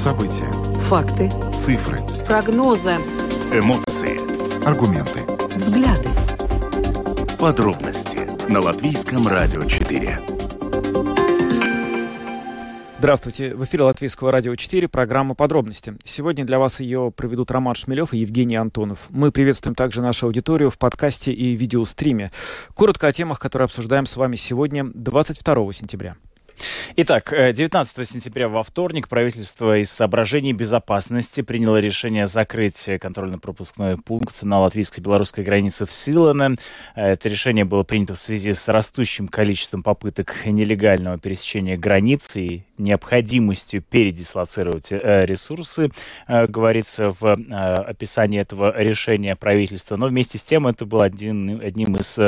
События. Факты. Цифры. Прогнозы. Эмоции. Аргументы. Взгляды. Подробности на Латвийском радио 4. Здравствуйте. В эфире Латвийского радио 4, программа «Подробности». Сегодня для вас ее проведут Роман Шмелев и Евгений Антонов. Мы приветствуем также нашу аудиторию в подкасте и видеостриме. Коротко о темах, которые обсуждаем с вами сегодня, 22 сентября. Итак, 19 э, сентября во вторник правительство из соображений безопасности приняло решение закрыть контрольно-пропускной пункт на латвийско-белорусской границе в Силане. Это решение было принято в связи с растущим количеством попыток нелегального пересечения границы и необходимостью передислоцировать э, ресурсы, э, говорится в описании этого решения правительства. Но вместе с тем это был один, одним из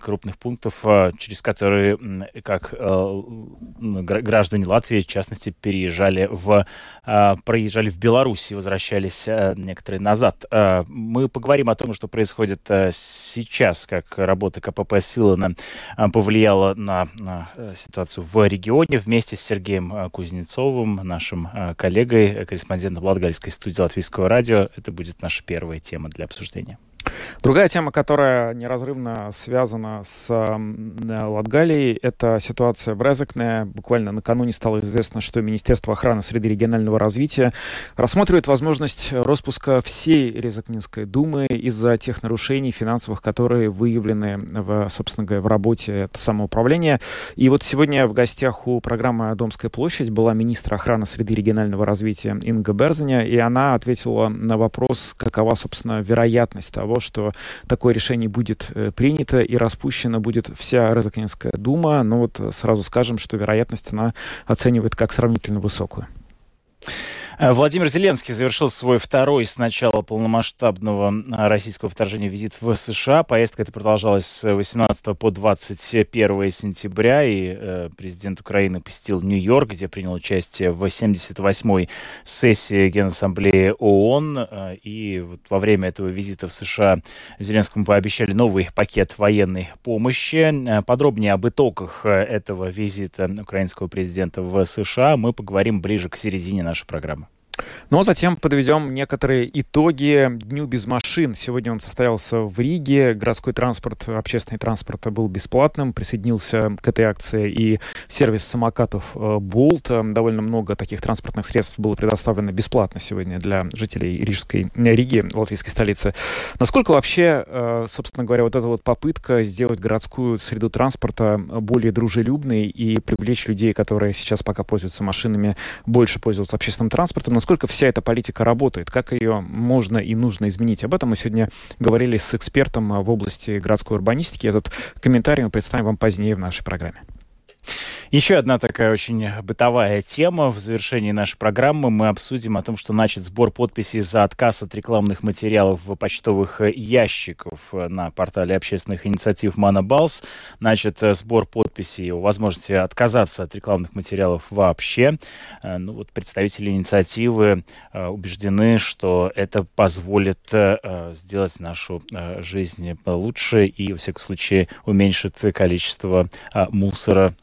крупных пунктов, через которые, как граждане Латвии, в частности, переезжали в, проезжали в Беларусь и возвращались некоторые назад. Мы поговорим о том, что происходит сейчас, как работа КПП Силана повлияла на ситуацию в регионе вместе с Сергеем Кузнецовым, нашим коллегой, корреспондентом Латгальской студии Латвийского радио. Это будет наша первая тема для обсуждения. Другая тема, которая неразрывно связана с э, Латгалией, это ситуация в Резекне. Буквально накануне стало известно, что Министерство охраны среды регионального развития рассматривает возможность распуска всей Резекнинской думы из-за тех нарушений финансовых, которые выявлены, в, собственно говоря, в работе самоуправления. И вот сегодня в гостях у программы «Домская площадь» была министр охраны среды регионального развития Инга Берзаня, и она ответила на вопрос, какова, собственно, вероятность того, что такое решение будет э, принято и распущена будет вся Резакнинская дума. Но вот сразу скажем, что вероятность она оценивает как сравнительно высокую. Э, Владимир Зеленский завершил свой второй с начала полномасштабного э, российского вторжения визит в США. Поездка эта продолжалась с 18 по 21 сентября, и э, президент Украины посетил Нью-Йорк, где принял участие в 78-й сессии Генассамблеи ООН. И вот во время этого визита в США Зеленскому пообещали новый пакет военной помощи. Подробнее об итогах этого визита украинского президента в США мы поговорим ближе к середине нашей программы. Но затем подведем некоторые итоги Дню без машин. Сегодня он состоялся в Риге. Городской транспорт, общественный транспорт был бесплатным. Присоединился к этой акции и сервис самокатов Bolt. Э, Довольно много таких транспортных средств было предоставлено бесплатно сегодня для жителей Рижской, э, Риги, латвийской столицы. Насколько вообще, э, собственно говоря, вот эта вот попытка сделать городскую среду транспорта более дружелюбной и привлечь людей, которые сейчас пока пользуются машинами, больше пользоваться общественным транспортом, насколько вся эта политика работает, как ее можно и нужно изменить. Об этом мы сегодня говорили с экспертом в области городской урбанистики. Этот комментарий мы представим вам позднее в нашей программе. Еще одна такая очень бытовая тема. В завершении нашей программы мы обсудим о том, что начат сбор подписей за отказ от рекламных материалов в почтовых ящиков на портале общественных инициатив Манабалс. Начат сбор подписей о возможности отказаться от рекламных материалов вообще. Э, ну, вот представители инициативы э, убеждены, что это позволит э, сделать нашу жизнь лучше и, во всяком случае, уменьшит количество мусора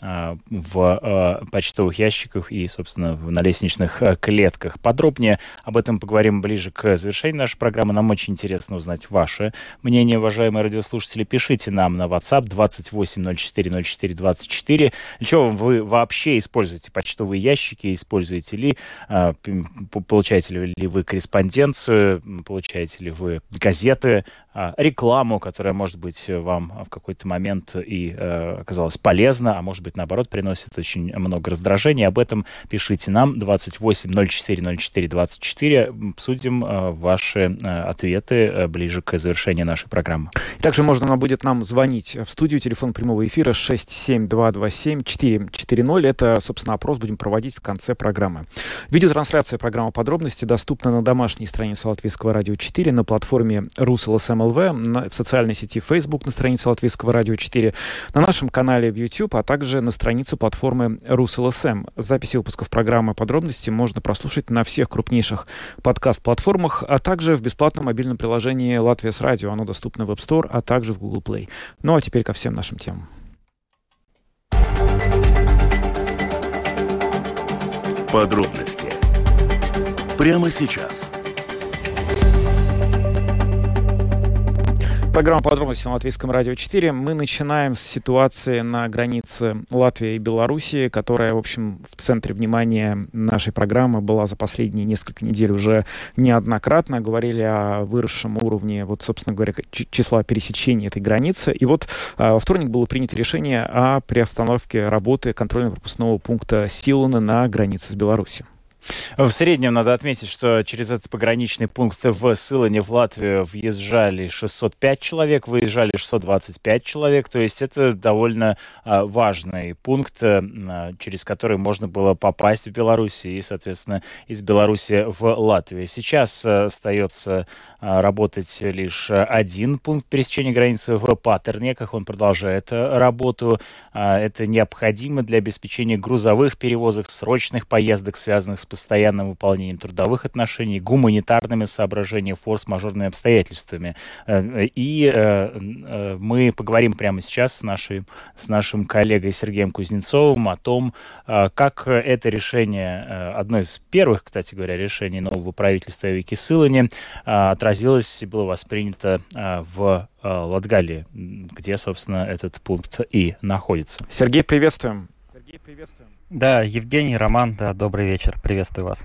в э, почтовых ящиках и, собственно, на лестничных э, клетках. Подробнее об этом поговорим ближе к завершению нашей программы. Нам очень интересно узнать ваше мнение, уважаемые радиослушатели. Пишите нам на WhatsApp 28040424. Для чего вы вообще используете почтовые ящики? Используете ли, э, получаете ли вы корреспонденцию, получаете ли вы газеты, рекламу, которая, может быть, вам в какой-то момент и э, оказалась полезна, а может быть, наоборот, приносит очень много раздражения. Об этом пишите нам 28040424. Обсудим э, ваши э, ответы э, ближе к завершению нашей программы. Также можно будет нам звонить в студию. Телефон прямого эфира 67227-440. Это, собственно, опрос будем проводить в конце программы. Видеотрансляция программы «Подробности» доступна на домашней странице Латвийского радио 4, на платформе РусЛСМЛВ, в социальной сети Facebook на странице Латвийского радио 4, на нашем канале в YouTube, а также на странице платформы РусЛСМ. Записи выпусков программы подробности можно прослушать на всех крупнейших подкаст-платформах, а также в бесплатном мобильном приложении «Латвия с радио». Оно доступно в App Store, а также в Google Play. Ну а теперь ко всем нашим темам. Подробности Прямо сейчас. Программа «Подробности» на Латвийском радио 4. Мы начинаем с ситуации на границе Латвии и Белоруссии, которая, в общем, в центре внимания нашей программы была за последние несколько недель уже неоднократно. Говорили о выросшем уровне, вот, собственно говоря, числа пересечения этой границы. И вот а, во вторник было принято решение о приостановке работы контрольно-пропускного пункта Силуна на границе с Беларусью. В среднем надо отметить, что через этот пограничный пункт в Сылане в Латвию въезжали 605 человек, выезжали 625 человек. То есть это довольно а, важный пункт, а, через который можно было попасть в Беларусь и, соответственно, из Беларуси в Латвию. Сейчас а, остается работать лишь один пункт пересечения границы в Патернеках. Он продолжает работу. А, это необходимо для обеспечения грузовых перевозок, срочных поездок, связанных с постоянным выполнением трудовых отношений, гуманитарными соображениями, форс-мажорными обстоятельствами. Э, и э, э, мы поговорим прямо сейчас с нашим, с нашим коллегой Сергеем Кузнецовым о том, как это решение, одно из первых, кстати говоря, решений нового правительства Вики Сылани, отразилось и было воспринято в Латгалии, где, собственно, этот пункт и находится. Сергей, приветствуем. Сергей, приветствуем. Да, Евгений, Роман, да, добрый вечер, приветствую вас.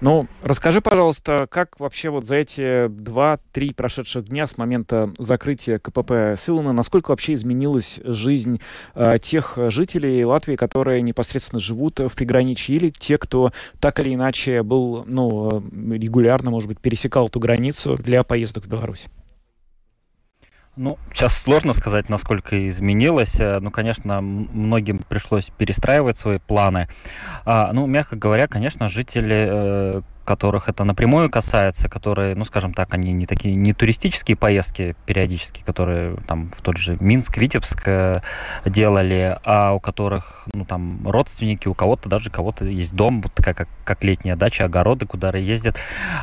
Ну, расскажи, пожалуйста, как вообще вот за эти два-три прошедших дня с момента закрытия КПП Силана, насколько вообще изменилась жизнь э, тех жителей Латвии, которые непосредственно живут в приграничье, или те, кто так или иначе был, ну, регулярно, может быть, пересекал эту границу для поездок в Беларусь? Ну, сейчас сложно сказать, насколько изменилось. Э, ну, конечно, многим пришлось перестраивать свои планы. А, ну, мягко говоря, конечно, жители э, которых это напрямую касается, которые, ну, скажем так, они не такие, не туристические поездки периодически, которые там в тот же Минск, Витебск э, делали, а у которых, ну, там, родственники, у кого-то даже кого-то есть дом, вот такая, как, как летняя дача, огороды, куда ездят,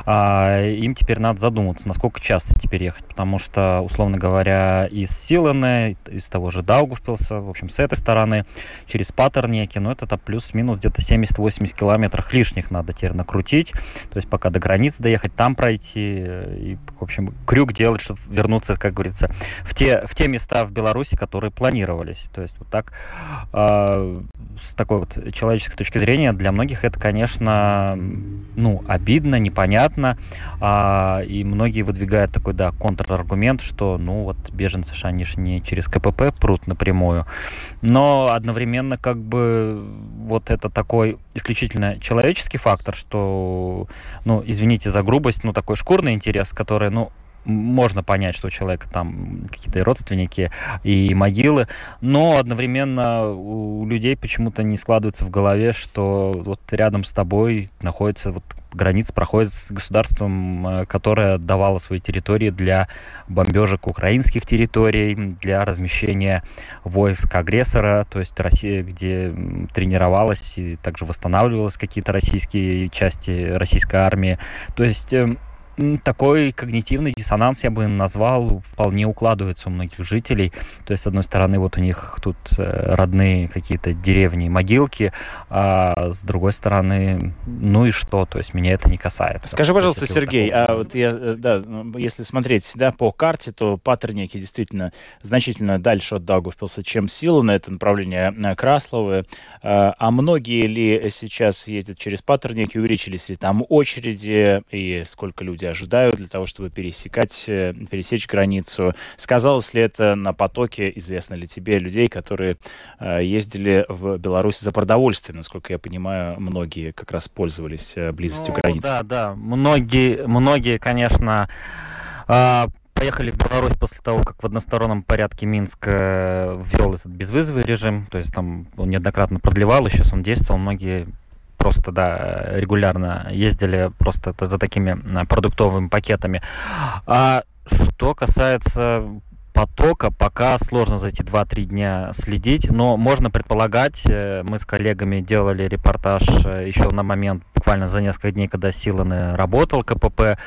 а, им теперь надо задуматься, насколько часто теперь ехать, потому что, условно говоря, из Силаны, из того же Даугавпилса, в общем, с этой стороны, через Патернеки, ну, это плюс-минус где-то 70-80 километров лишних надо теперь накрутить, то есть пока до границы доехать, там пройти и, в общем, крюк делать, чтобы вернуться, как говорится, в те, в те места в Беларуси, которые планировались. То есть вот так, э, с такой вот человеческой точки зрения, для многих это, конечно, ну, обидно, непонятно, э, и многие выдвигают такой, да, контраргумент, что, ну, вот беженцы же, они же не через КПП прут напрямую, но одновременно как бы вот это такой исключительно человеческий фактор, что, ну, извините за грубость, ну, такой шкурный интерес, который, ну, можно понять, что у человека там какие-то родственники и могилы, но одновременно у людей почему-то не складывается в голове, что вот рядом с тобой находится вот граница проходит с государством, э, которое давало свои территории для бомбежек украинских территорий, для размещения войск агрессора, то есть Россия, где тренировалась и также восстанавливалась какие-то российские части российской армии. То есть эм, такой когнитивный диссонанс, я бы назвал, вполне укладывается у многих жителей. То есть, с одной стороны, вот у них тут э, родные какие-то деревни, могилки, а с другой стороны, ну и что? То есть, меня это не касается. Скажи, пожалуйста, Сергей, а вот я, э, да, если смотреть да, по карте, то Патерники действительно значительно дальше от Даугавпилса, чем Сила на это направление э, Красловы. А, многие ли сейчас ездят через Патерники, увеличились ли там очереди и сколько люди ожидают для того, чтобы пересекать, э, пересечь границу. Сказалось ли это на потоке, известно ли тебе, людей, которые э, ездили в Беларусь за продовольствием? Насколько я понимаю, многие как раз пользовались э, близостью ну, границы. Да, да. Многие, многие конечно, а, поехали в Беларусь после того, как в одностороннем порядке Минск ввел этот безвизовый режим, то есть там он неоднократно продлевал, и сейчас он действовал, многие просто, да, регулярно ездили просто за такими продуктовыми пакетами. А что касается потока пока сложно за эти 2-3 дня следить, но можно предполагать, э, мы с коллегами делали репортаж э, еще на момент буквально за несколько дней, когда Силаны работал КПП.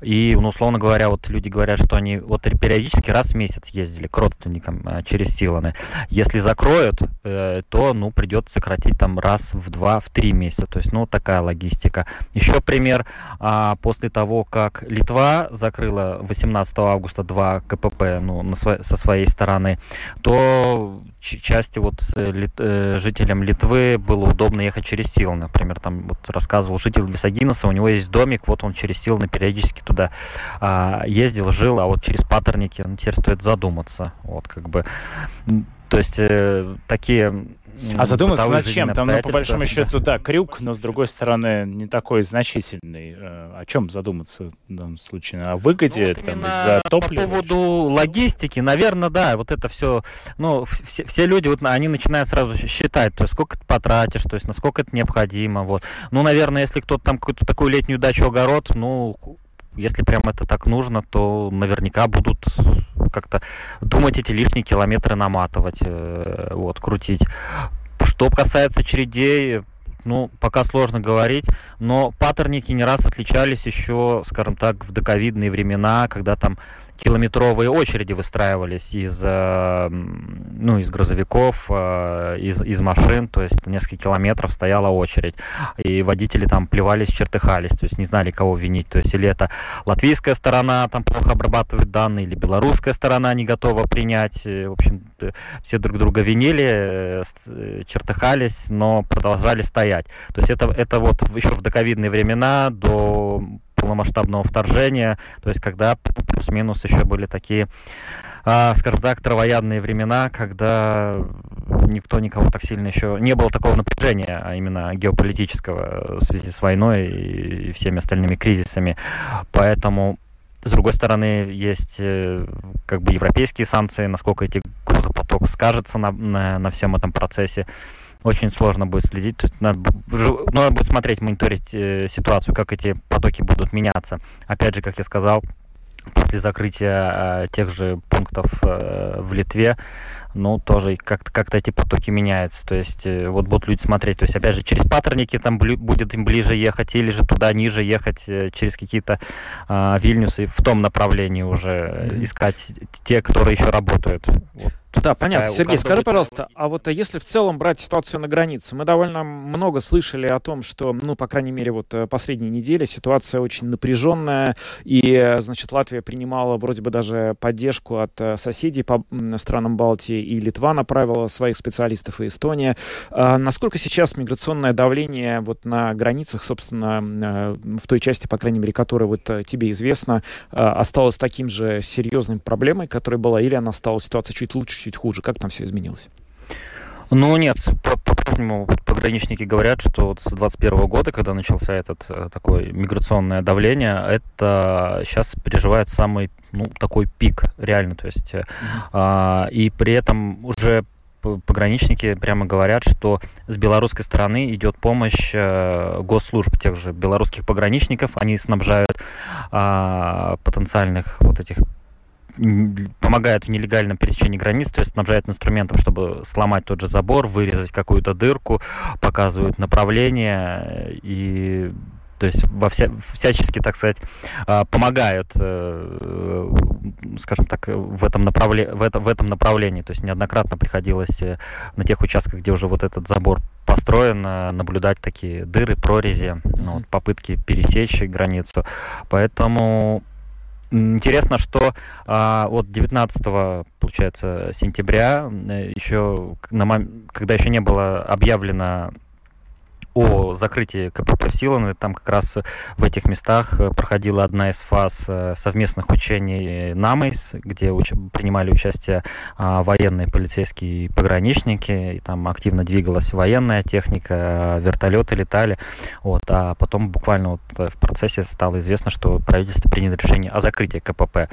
И, ну, условно говоря, вот люди говорят, что они вот периодически раз в месяц ездили к родственникам э, через Силаны. Если закроют, э, то, ну, придется сократить там раз в два, в три месяца. То есть, ну, такая логистика. Еще пример. А, после того, как Литва закрыла 18 августа два КПП, ну, на, со своей стороны, то части вот э, лит, э, жителям Литвы было удобно ехать через Сил, например, там вот рассказывал житель Висагинеса, у него есть домик, вот он через Силны периодически туда а, ездил, жил, а вот через Патерники, ну, теперь стоит задуматься, вот как бы, то есть э, такие а задуматься над чем? Там, ну, по большому счету, да, крюк, но, с другой стороны, не такой значительный. Э, о чем задуматься в данном случае? О выгоде ну, там, из-за топлива? По поводу логистики, наверное, да, вот это все, ну, все, все люди, вот они начинают сразу считать, то есть сколько ты потратишь, то есть насколько это необходимо, вот. Ну, наверное, если кто-то там какую-то такую летнюю дачу, огород, ну, если прям это так нужно, то наверняка будут как-то думать эти лишние километры наматывать, э, вот, крутить. Что касается чередей, ну, пока сложно говорить, но паттерники не раз отличались еще, скажем так, в доковидные времена, когда там километровые очереди выстраивались из, э, ну, из грузовиков, э, из, из машин, то есть несколько километров стояла очередь, и водители там плевались, чертыхались, то есть не знали, кого винить, то есть или это латвийская сторона там плохо обрабатывает данные, или белорусская сторона не готова принять, в общем, все друг друга винили, э, чертыхались, но продолжали стоять. То есть это, это вот еще в доковидные времена, до полномасштабного вторжения, то есть когда плюс-минус еще были такие, а, скажем так, травоядные времена, когда никто никого так сильно еще не было такого напряжения, а именно геополитического в связи с войной и всеми остальными кризисами. Поэтому с другой стороны, есть э, как бы европейские санкции, насколько эти грузопоток скажется на, на, на всем этом процессе очень сложно будет следить. То есть надо, надо будет смотреть, мониторить э, ситуацию, как эти потоки будут меняться. Опять же, как я сказал, после закрытия э, тех же пунктов э, в Литве, ну, тоже как-то как эти потоки меняются. То есть э, вот будут люди смотреть. То есть, опять же, через паттерники там будет им ближе ехать, или же туда ниже ехать э, через какие-то э, Вильнюсы в том направлении уже mm-hmm. искать те, которые еще работают. Вот да, понятно. Сергей, скажи, пожалуйста, а вот а если в целом брать ситуацию на границе, мы довольно много слышали о том, что, ну, по крайней мере, вот э, последние недели ситуация очень напряженная, и, значит, Латвия принимала вроде бы даже поддержку от э, соседей по странам Балтии, и Литва направила своих специалистов, и Эстония. А насколько сейчас миграционное давление вот на границах, собственно, э, в той части, по крайней мере, которая вот тебе известна, осталась таким же серьезной проблемой, которая была, или она стала ситуация чуть лучше, чуть хуже? Как там все изменилось? Ну нет, по-прежнему по пограничники говорят, что вот с 2021 года, когда начался этот э, такое миграционное давление, это сейчас переживает самый ну, такой пик реально, то есть mm-hmm. а, и при этом уже пограничники прямо говорят, что с белорусской стороны идет помощь э, госслужб, тех же белорусских пограничников, они снабжают э, потенциальных вот этих помогают в нелегальном пересечении границ, то есть снабжают инструментом, чтобы сломать тот же забор, вырезать какую-то дырку, показывают направление и то есть во вся, всячески, так сказать, а, помогают, э, скажем так, в этом, направле, в, это, в этом направлении. То есть неоднократно приходилось э, на тех участках, где уже вот этот забор построен, э, наблюдать такие дыры, прорези, ну, вот, попытки пересечь границу. Поэтому Интересно, что а, вот 19 получается сентября еще на, когда еще не было объявлено о закрытии КПП в. Там как раз в этих местах э, проходила одна из фаз э, совместных учений НАМИС, где уч принимали участие а, военные, полицейские и пограничники. И там активно двигалась военная техника, вертолеты летали. Вот. А потом буквально вот в процессе стало известно, что правительство приняло решение о закрытии КПП.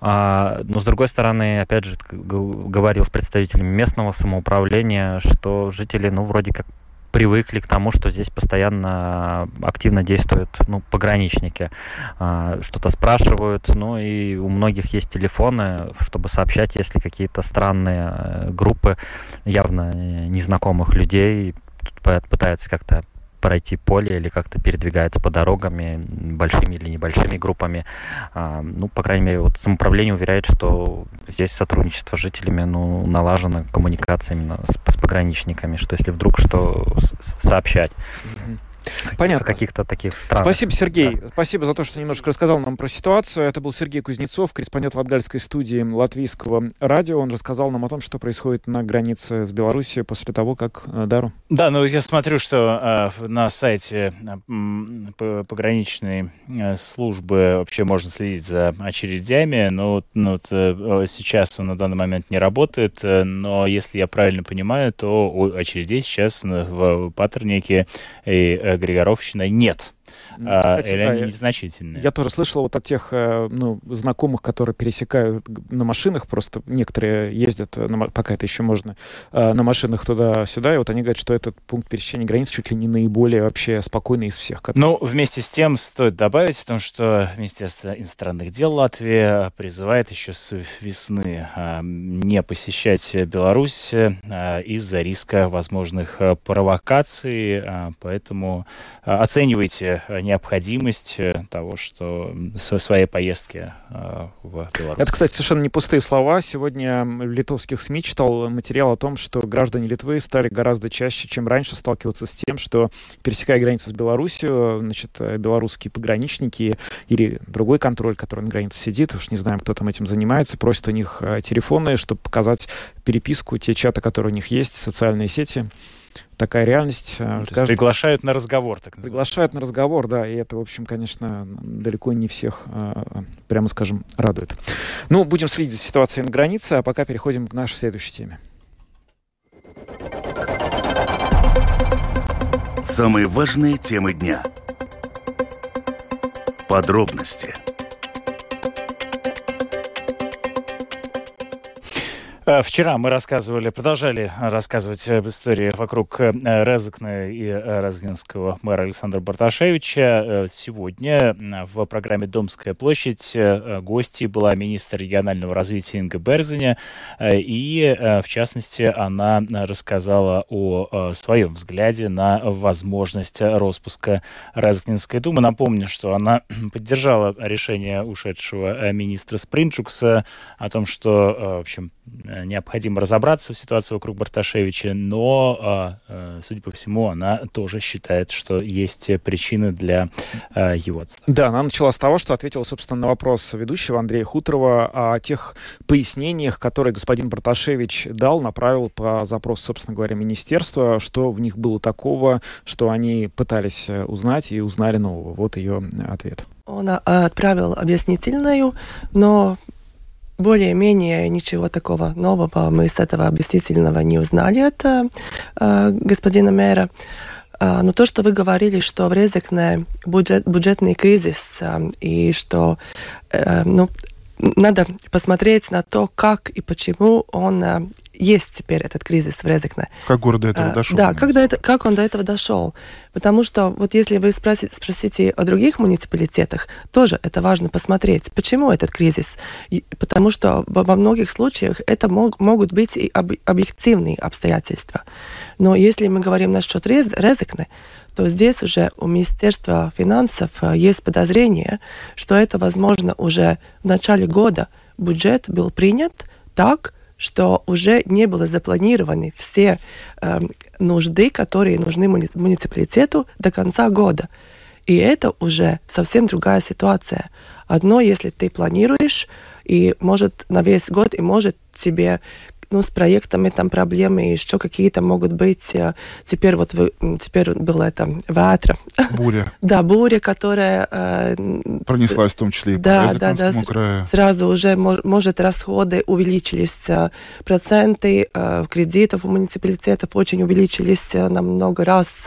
А, но с другой стороны, опять же, говорил с представителями местного самоуправления, что жители, ну, вроде как привыкли к тому, что здесь постоянно активно действуют ну, пограничники. А, что-то спрашивают, ну и у многих есть телефоны, чтобы сообщать, если какие-то странные э, группы явно незнакомых людей пытаются как-то пройти поле или как-то передвигается по дорогами большими или небольшими группами. А, ну, по крайней мере, вот самоуправление уверяет, что здесь сотрудничество с жителями ну, налажено, коммуникация именно с, с пограничниками, что если вдруг что сообщать. Понятно. Каких-то таких странных. Спасибо, Сергей. Да. Спасибо за то, что немножко рассказал нам про ситуацию. Это был Сергей Кузнецов, корреспондент Латгальской студии Латвийского радио. Он рассказал нам о том, что происходит на границе с Белоруссией после того, как э, Дару. Да, ну я смотрю, что э, на сайте э, пограничной э, службы вообще можно следить за очередями. Но ну, вот, э, сейчас он на данный момент не работает. Но если я правильно понимаю, то очередей сейчас в Патернике и Григоровщиной нет. А, Кстати, или они незначительные. Я тоже слышал вот от тех э, ну, знакомых, которые пересекают на машинах, просто некоторые ездят, э, на, пока это еще можно, э, на машинах туда-сюда, и вот они говорят, что этот пункт пересечения границ чуть ли не наиболее вообще спокойный из всех. Ну, вместе с тем стоит добавить о том, что Министерство иностранных дел Латвии призывает еще с весны не посещать Беларусь из-за риска возможных провокаций, поэтому оценивайте необходимость э, того, что со своей поездки э, в Беларусь. Это, кстати, совершенно не пустые слова. Сегодня литовских СМИ читал материал о том, что граждане Литвы стали гораздо чаще, чем раньше, сталкиваться с тем, что, пересекая границу с Беларусью, значит, белорусские пограничники или другой контроль, который на границе сидит, уж не знаем, кто там этим занимается, просят у них э, телефоны, чтобы показать переписку, те чаты, которые у них есть, социальные сети такая реальность. Ну, Каждый... Приглашают на разговор, так называемый. Приглашают на разговор, да, и это, в общем, конечно, далеко не всех, а, прямо скажем, радует. Ну, будем следить за ситуацией на границе, а пока переходим к нашей следующей теме. Самые важные темы дня. Подробности – Э, вчера мы рассказывали, продолжали рассказывать об истории вокруг э, Резекна и э, Разгинского мэра Александра Барташевича. Сегодня в программе «Домская площадь» гостьей была министр регионального развития Инга Берзиня. И, в частности, она рассказала о своем взгляде на возможность распуска Разгинской думы. Напомню, что она поддержала решение ушедшего министра Спринчукса о том, что, в общем, Э, необходимо разобраться в ситуации вокруг Барташевича, но, а, э, судя по всему, она тоже считает, что есть причины для э, его отставки. Да, она начала с того, что ответила, собственно, на вопрос ведущего Андрея Хуторова о тех пояснениях, которые господин Барташевич дал, направил по запросу, собственно говоря, министерства, что в них было такого, что они пытались узнать и узнали нового. Вот ее ответ. Он отправил объяснительную, но более-менее ничего такого нового мы с этого объяснительного не узнали от э, господина мэра. Э, но то, что вы говорили, что в Резекне бюджет, бюджетный кризис э, и что э, ну, надо посмотреть на то, как и почему он э, есть теперь этот кризис в Резекне. Как город до этого а, дошел? Да, как, до это, как он до этого дошел. Потому что вот если вы спросите, спросите о других муниципалитетах, тоже это важно посмотреть, почему этот кризис. Потому что во многих случаях это мог, могут быть и об, объективные обстоятельства. Но если мы говорим насчет Рез, Резекне, то здесь уже у Министерства финансов э, есть подозрение, что это, возможно, уже в начале года бюджет был принят так, что уже не было запланированы все э, нужды, которые нужны муни муниципалитету до конца года. И это уже совсем другая ситуация. Одно, если ты планируешь, и может на весь год, и может тебе ну, с проектами там проблемы еще какие-то могут быть. Э, теперь вот вы, теперь была это ветра. Буря. да, буря, которая... Э, Пронеслась в том числе и да, по да, да, краю. Сразу уже, может, расходы увеличились, э, проценты кредитов у муниципалитетов очень увеличились на много раз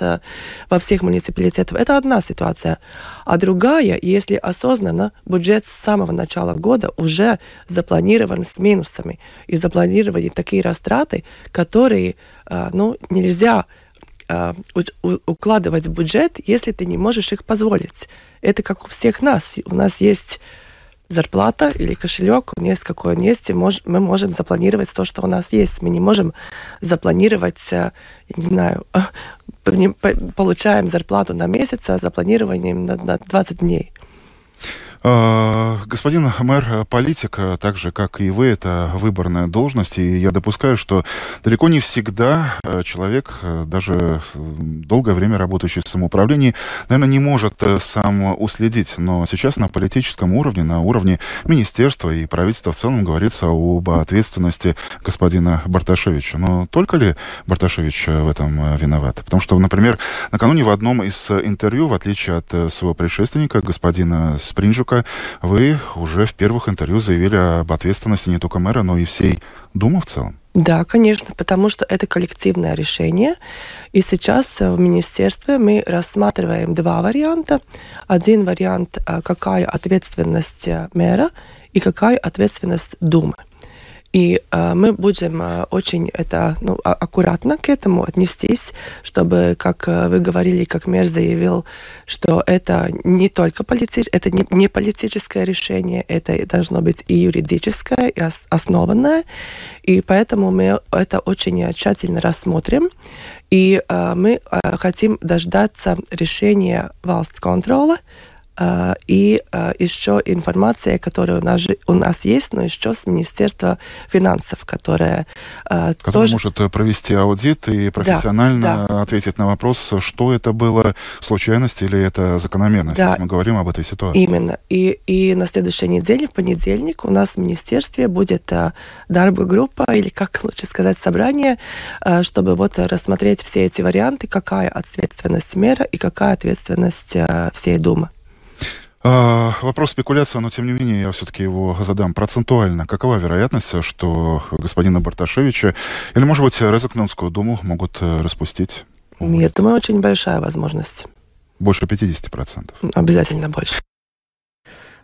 во всех муниципалитетах. Это одна ситуация. А другая, если осознанно, бюджет с самого начала года уже запланирован с минусами и запланированы такие растраты, которые а, ну, нельзя а, укладывать в бюджет, если ты не можешь их позволить. Это как у всех нас. У нас есть зарплата или кошелек, у есть какой он есть, и мы можем запланировать то, что у нас есть. Мы не можем запланировать, э, не знаю, получаем зарплату на месяц, а запланированием на, на 20 дней. А, господин мэр, политик, так же, как и вы, это выборная должность, и я допускаю, что далеко не всегда э, человек, э, даже долгое время работающий в самоуправлении, наверное, не может э, сам уследить. Но сейчас на политическом уровне, на уровне министерства и правительства в целом говорится об ответственности господина Барташевича. Но только ли Барташевич в этом виноват? Потому что, например, накануне в одном из интервью, в отличие от своего предшественника, господина Спринжука, Востока, вы уже в первых интервью заявили об ответственности не только мэра, но и всей Думы в целом. Да, конечно, потому что это коллективное решение. И сейчас в министерстве мы рассматриваем два варианта. Один вариант, э, какая ответственность мэра и какая ответственность Думы. И э, мы будем э, очень это, ну, а, аккуратно к этому отнестись, чтобы, как э, вы говорили, как мэр заявил, что это не только полити... это не, не политическое решение, это должно быть и юридическое, и основанное. И поэтому мы это очень тщательно рассмотрим. И э, мы э, хотим дождаться решения Валстс контроля, и uh, еще информация, которая у нас, у нас есть, но еще с Министерства финансов, которая uh, тоже... может э, провести аудит и профессионально да, да. ответить на вопрос, что это было, случайность или это закономерность, да. если мы говорим об этой ситуации. Именно. И, и на следующей неделе, в понедельник, у нас в Министерстве будет uh, дарбы группа, или как лучше сказать, собрание, чтобы вот рассмотреть все эти варианты, какая ответственность мэра и какая ответственность всей Думы. А, вопрос спекуляции, но тем не менее я все-таки его задам. Процентуально, какова вероятность, что господина Барташевича или, может быть, Резакнонскую думу могут э, распустить? Я думаю, очень большая возможность. Больше 50%? Обязательно больше.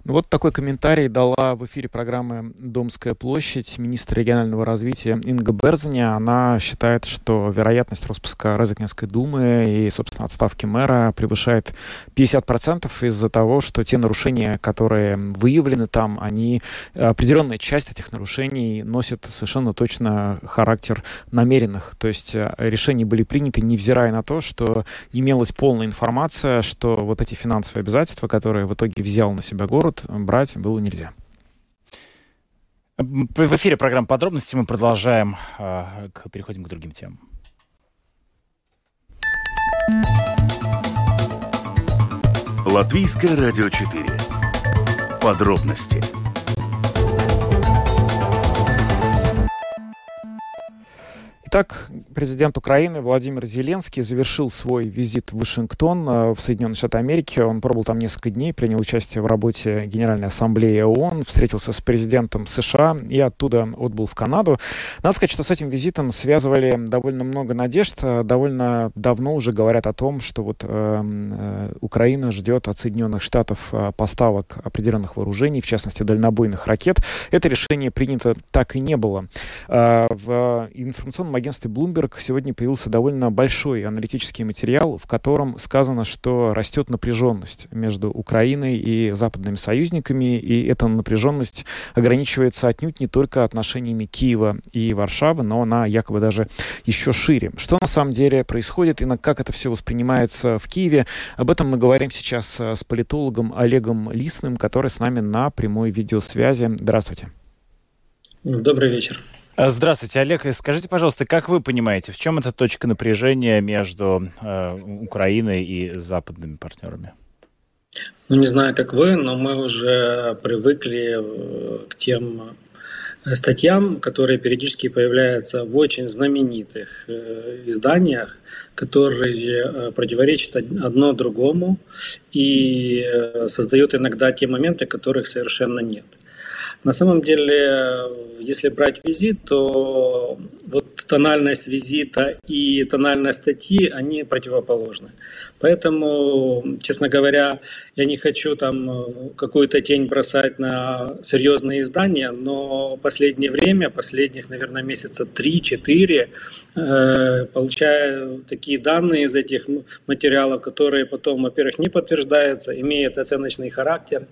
Ну, вот такой комментарий дала в эфире программы «Домская площадь» министр регионального развития Инга Берзаня. Она считает, что вероятность распуска Розыкненской думы и, собственно, отставки мэра превышает 50% из-за того, что те нарушения, которые выявлены там, они, определенная часть этих нарушений носит совершенно точно характер намеренных. То есть э, решения были приняты, невзирая на то, что имелась полная информация, что вот эти финансовые обязательства, которые в итоге взял на себя город, год брать было нельзя. В эфире программа «Подробности» мы продолжаем, а, переходим к другим темам. Латвийское радио 4. Подробности Итак, президент Украины Владимир Зеленский завершил свой визит в Вашингтон, э, в Соединенные Штаты Америки. Он пробыл там несколько дней, принял участие в работе Генеральной Ассамблеи ООН, встретился с президентом США и оттуда отбыл в Канаду. Надо сказать, что с этим визитом связывали довольно много надежд. Э, довольно давно уже говорят о том, что вот э, э, Украина ждет от Соединенных Штатов э, поставок определенных вооружений, в частности дальнобойных ракет. Это решение принято так и не было. Э, в информационном агентстве Bloomberg сегодня появился довольно большой аналитический материал, в котором сказано, что растет напряженность между Украиной и западными союзниками, и эта напряженность ограничивается отнюдь не только отношениями Киева и Варшавы, но она якобы даже еще шире. Что на самом деле происходит и на как это все воспринимается в Киеве, об этом мы говорим сейчас с политологом Олегом Лисным, который с нами на прямой видеосвязи. Здравствуйте. Добрый вечер. Э, здравствуйте, Олег. Скажите, пожалуйста, как вы понимаете, в чем эта точка напряжения между э, Украиной и западными партнерами? Ну, не знаю, как вы, но мы уже привыкли э, к тем э, статьям, которые периодически появляются в очень знаменитых изданиях, которые противоречат одно другому и создают иногда те моменты, которых совершенно нет. На самом деле, если брать визит, то вот тональность визита и тональность статьи, они противоположны. Поэтому, честно говоря, я не хочу там какую-то тень бросать на серьезные издания, но последнее время, последних, наверное, месяца 3-4, э, получаю такие данные из этих материалов, которые потом, во-первых, не подтверждаются, имеют оценочный характер,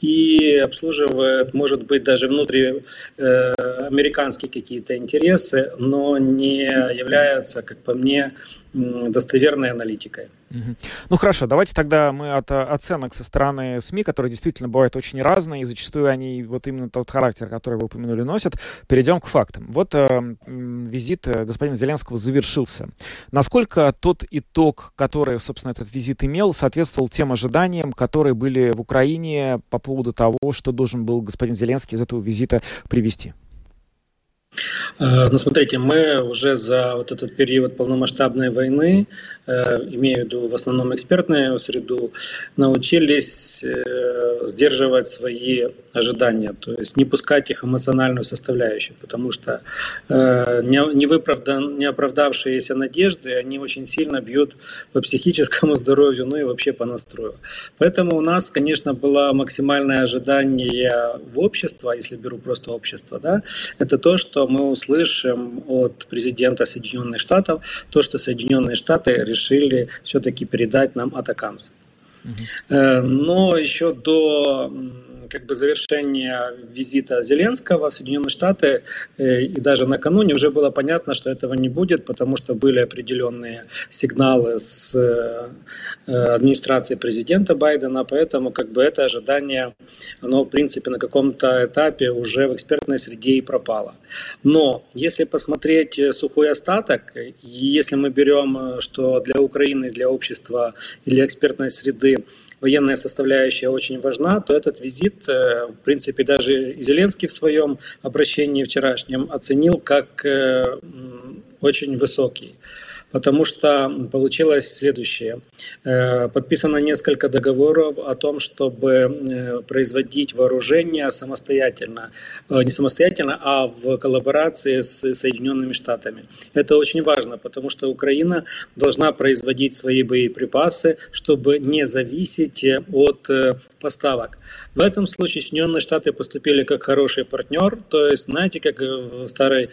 и обслуживает, может быть, даже внутри э, американские какие-то интересы, но не является, как по мне, достоверной аналитикой. Ну хорошо, давайте тогда мы от оценок со стороны СМИ, которые действительно бывают очень разные, и зачастую они вот именно тот характер, который вы упомянули, носят, перейдем к фактам. Вот э, визит э, господина Зеленского завершился. Насколько тот итог, который, собственно, этот визит имел, соответствовал тем ожиданиям, которые были в Украине по поводу того, что должен был господин Зеленский из этого визита привести? Э, ну, смотрите, мы уже за вот этот период полномасштабной войны, э, имею в виду в основном экспертную среду, научились э, сдерживать свои ожидания, то есть не пускать их эмоциональную составляющую, потому что не, выправдан, не оправдавшиеся надежды, они очень сильно бьют по психическому здоровью, ну и вообще по настрою. Поэтому у нас, конечно, было максимальное ожидание в общество, если беру просто общество, да, это то, что мы услышим от президента Соединенных Штатов то, что Соединенные Штаты решили все-таки передать нам Атакамс. Угу. Но еще до как бы завершения визита Зеленского в Соединенные Штаты э, и даже накануне уже было понятно, что этого не будет, потому что были определенные сигналы с э, администрации президента Байдена, поэтому как бы это ожидание, оно в принципе на каком-то этапе уже в экспертной среде и пропало. Но если посмотреть сухой остаток, если мы берем, что для Украины, для общества и для экспертной среды военная составляющая очень важна, то этот визит, э, в принципе, даже Зеленский в своем обращении вчерашнем оценил как э, очень высокий потому что получилось следующее. Э, подписано несколько договоров о том, чтобы э, производить вооружение самостоятельно, э, не самостоятельно, а в коллаборации с Соединенными Штатами. Это очень важно, потому что Украина должна производить свои боеприпасы, чтобы не зависеть от поставок. В этом случае Соединенные Штаты поступили как хороший партнер, то есть, знаете, как в старой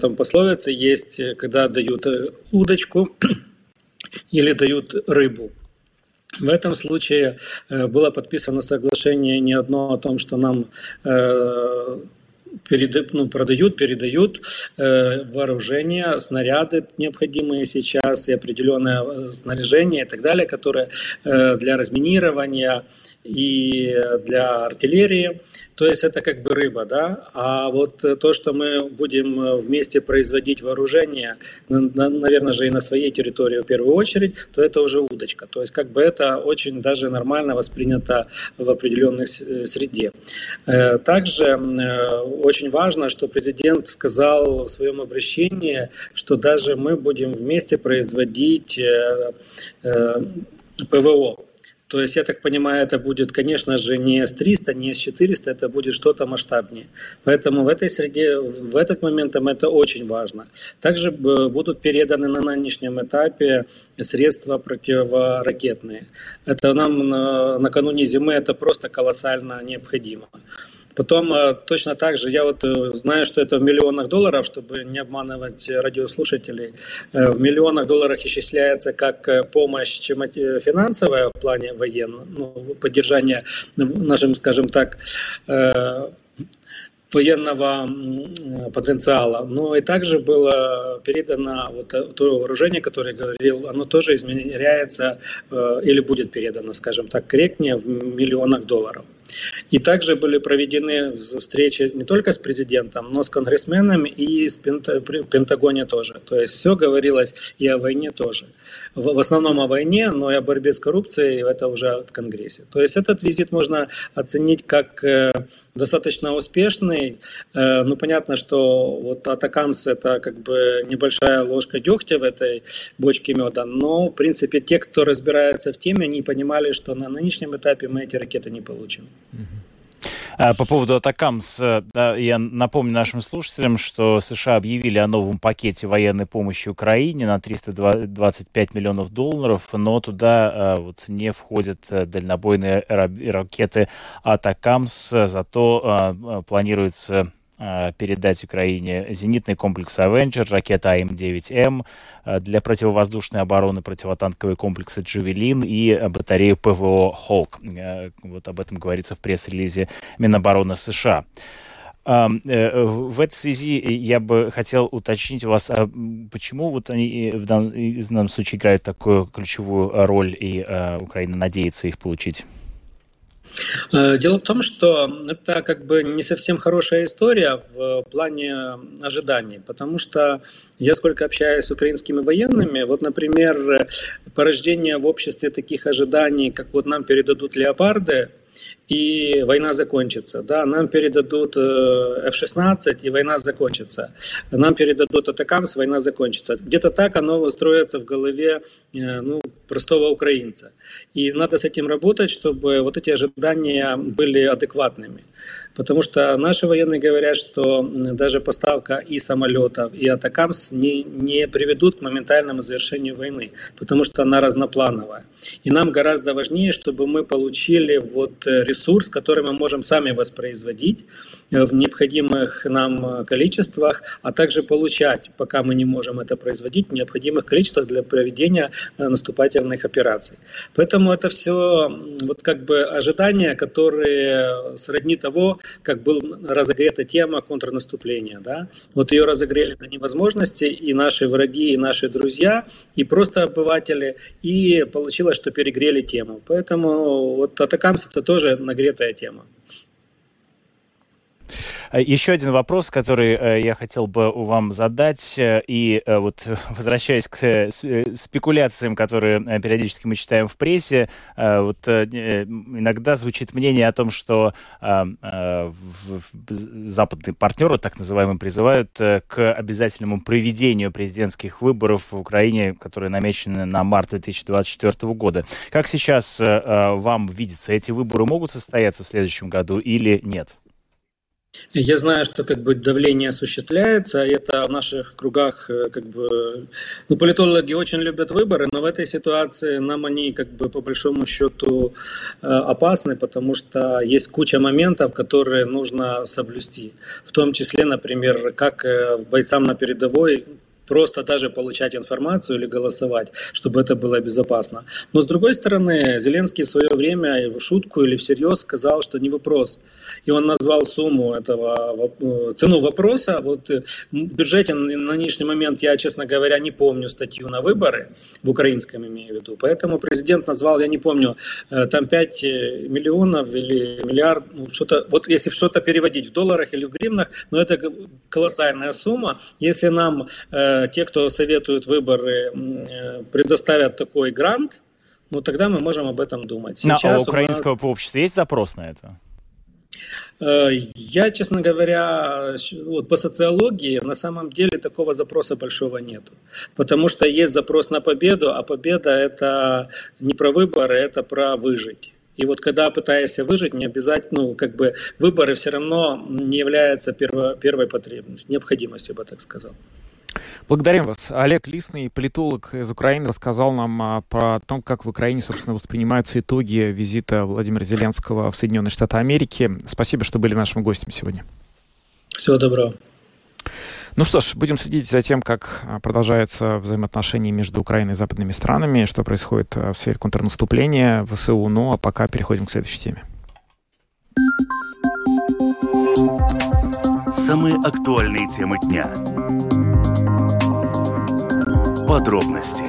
там, пословице есть, когда дают удочку или дают рыбу. В этом случае э, было подписано соглашение не одно о том, что нам э, перед, ну, продают, передают э, вооружение, снаряды необходимые сейчас и определенное снаряжение и так далее, которое э, для разминирования и для артиллерии. То есть это как бы рыба, да. А вот то, что мы будем вместе производить вооружение, наверное же и на своей территории в первую очередь, то это уже удочка. То есть как бы это очень даже нормально воспринято в определенной среде. Э, также э, очень важно, что президент сказал в своем обращении, что даже мы будем вместе производить э, ПВО. То есть, я так понимаю, это будет, конечно же, не с 300, не с 400, это будет что-то масштабнее. Поэтому в этой среде, в этот момент это очень важно. Также э, будут переданы на нынешнем этапе средства противоракетные. Это нам накануне зимы это просто колоссально необходимо. Потом э, точно так же, я вот э, знаю, что это в миллионах долларов, чтобы не обманывать радиослушателей. Э, в миллионах долларов исчисляется как помощь финансовая в плане военного, ну, поддержания нашим, скажем так, военного потенциала. Но и также было передано вот то вооружение, которое говорил, оно тоже измеряется или будет передано, скажем так, корректнее в миллионах долларов. И также были проведены встречи не только с президентом, но с конгрессменами и с Пентагоне тоже. То есть все говорилось и о войне тоже. В, в основном о войне, но и о борьбе с коррупцией, это уже в Конгрессе. То есть этот визит можно оценить как э, достаточно успешный. Э, ну, понятно, что вот Атакамс это как бы небольшая ложка дегтя в этой бочке меда, но, в принципе, те, кто разбирается в теме, они понимали, что на нынешнем этапе мы эти ракеты не получим. А, по поводу ATACMS, да, я напомню нашим слушателям, что США объявили о новом пакете военной помощи Украине на 325 миллионов долларов, но туда а, вот не входят э, дальнобойные ракеты ATACMS, зато планируется передать Украине зенитный комплекс «Avenger», ракета AIM-9M, для противовоздушной обороны противотанковые комплексы «Джавелин» и батарею ПВО «Холк». Вот об этом говорится в пресс-релизе Минобороны США. Э, в этой связи я бы хотел уточнить у вас, а почему вот они в данном, в данном случае играют такую ключевую роль, и э, Украина надеется их получить? Э, дело в том, что это как бы не совсем хорошая история в плане ожиданий, потому что я сколько общаюсь с украинскими военными, вот, например, порождение в обществе таких ожиданий, как вот нам передадут леопарды, и война закончится. Да, нам передадут э, F-16, и война закончится. Нам передадут Атакамс, война закончится. Где-то так оно строится в голове э, ну, простого украинца. И надо с этим работать, чтобы вот эти ожидания были адекватными. Потому что наши военные говорят, что даже поставка и самолетов, и атакамс не, не приведут к моментальному завершению войны, потому что она разноплановая. И нам гораздо важнее, чтобы мы получили вот ресурс, который мы можем сами воспроизводить в необходимых нам количествах, а также получать, пока мы не можем это производить, необходимых количествах для проведения наступательных операций. Поэтому это все вот как бы ожидания, которые сродни того, как был разогрета тема контрнаступления. Да? Вот ее разогрели до невозможности и наши враги, и наши друзья, и просто обыватели, и получилось, что перегрели тему. Поэтому вот Атакамс это тоже нагретая тема. Э, Еще один вопрос, который э, я хотел бы вам задать, э, и вот возвращаясь к спекуляциям, которые периодически мы читаем в прессе, вот иногда звучит мнение о том, что западные партнеры, так называемые, призывают к обязательному проведению президентских выборов в Украине, которые намечены на март 2024 года. Как сейчас вам видится, эти выборы могут состояться в следующем году или нет? Я знаю, что как бы давление осуществляется, это в наших кругах э, как бы, ну, политологи очень любят выборы, но в этой ситуации нам они как бы по большому счету э, опасны, потому что есть куча моментов, которые нужно соблюсти. В том числе, например, как э, бойцам на передовой просто даже получать информацию или голосовать, чтобы это было безопасно. Но с другой стороны, Зеленский в свое время в шутку или всерьез сказал, что не вопрос. И он назвал сумму этого, э, цену вопроса. Вот э, в бюджете на нынешний момент я, честно говоря, не помню статью на выборы, в украинском имею в виду. Поэтому президент назвал, я не помню, э, там 5 миллионов или миллиард, ну, что-то, вот если что-то переводить в долларах или в гривнах, но это колоссальная сумма. Если нам те, кто советуют выборы, предоставят такой грант, ну тогда мы можем об этом думать. Сейчас а у украинского нас... общества есть запрос на это? Э, я, честно говоря, вот по социологии на самом деле такого запроса большого нет. Потому что есть запрос на победу, а победа это не про выборы, это про выжить. И вот когда пытаешься выжить, не обязательно, ну, как бы выборы все равно не являются перво, первой потребностью, необходимостью, я бы так сказал. Благодарим вас. Олег Лисный, политолог из Украины, рассказал нам а, про то, как в Украине, собственно, воспринимаются итоги визита Владимира Зеленского в Соединенные Штаты Америки. Спасибо, что были нашим гостем сегодня. Всего доброго. Ну что ж, будем следить за тем, как а, продолжаются взаимоотношения между Украиной и западными странами, что происходит а, в сфере контрнаступления ВСУ. Ну а пока переходим к следующей теме. Самые актуальные темы дня подробности.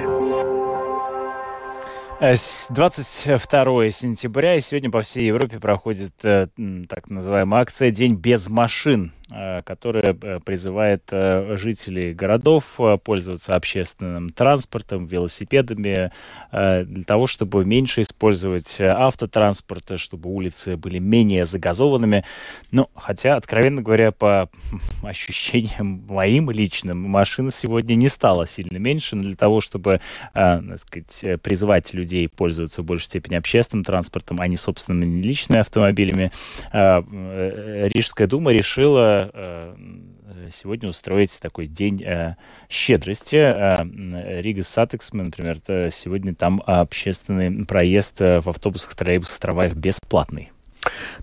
22 сентября, и сегодня по всей Европе проходит э, так называемая акция «День без машин». Э, которая э, призывает э, жителей городов пользоваться общественным транспортом, велосипедами, для того, чтобы меньше использовать автотранспорт, чтобы улицы были менее загазованными. Ну, хотя, откровенно говоря, по ощущениям моим личным, машин сегодня не стало сильно меньше, но для того, чтобы, так сказать, призывать людей пользоваться в большей степени общественным транспортом, а не собственными личными автомобилями, Рижская дума решила Э, сегодня устроить такой день э, щедрости. Э, Рига Сатексмен, например, сегодня там общественный проезд в автобусах, троллейбусах, трамваях бесплатный.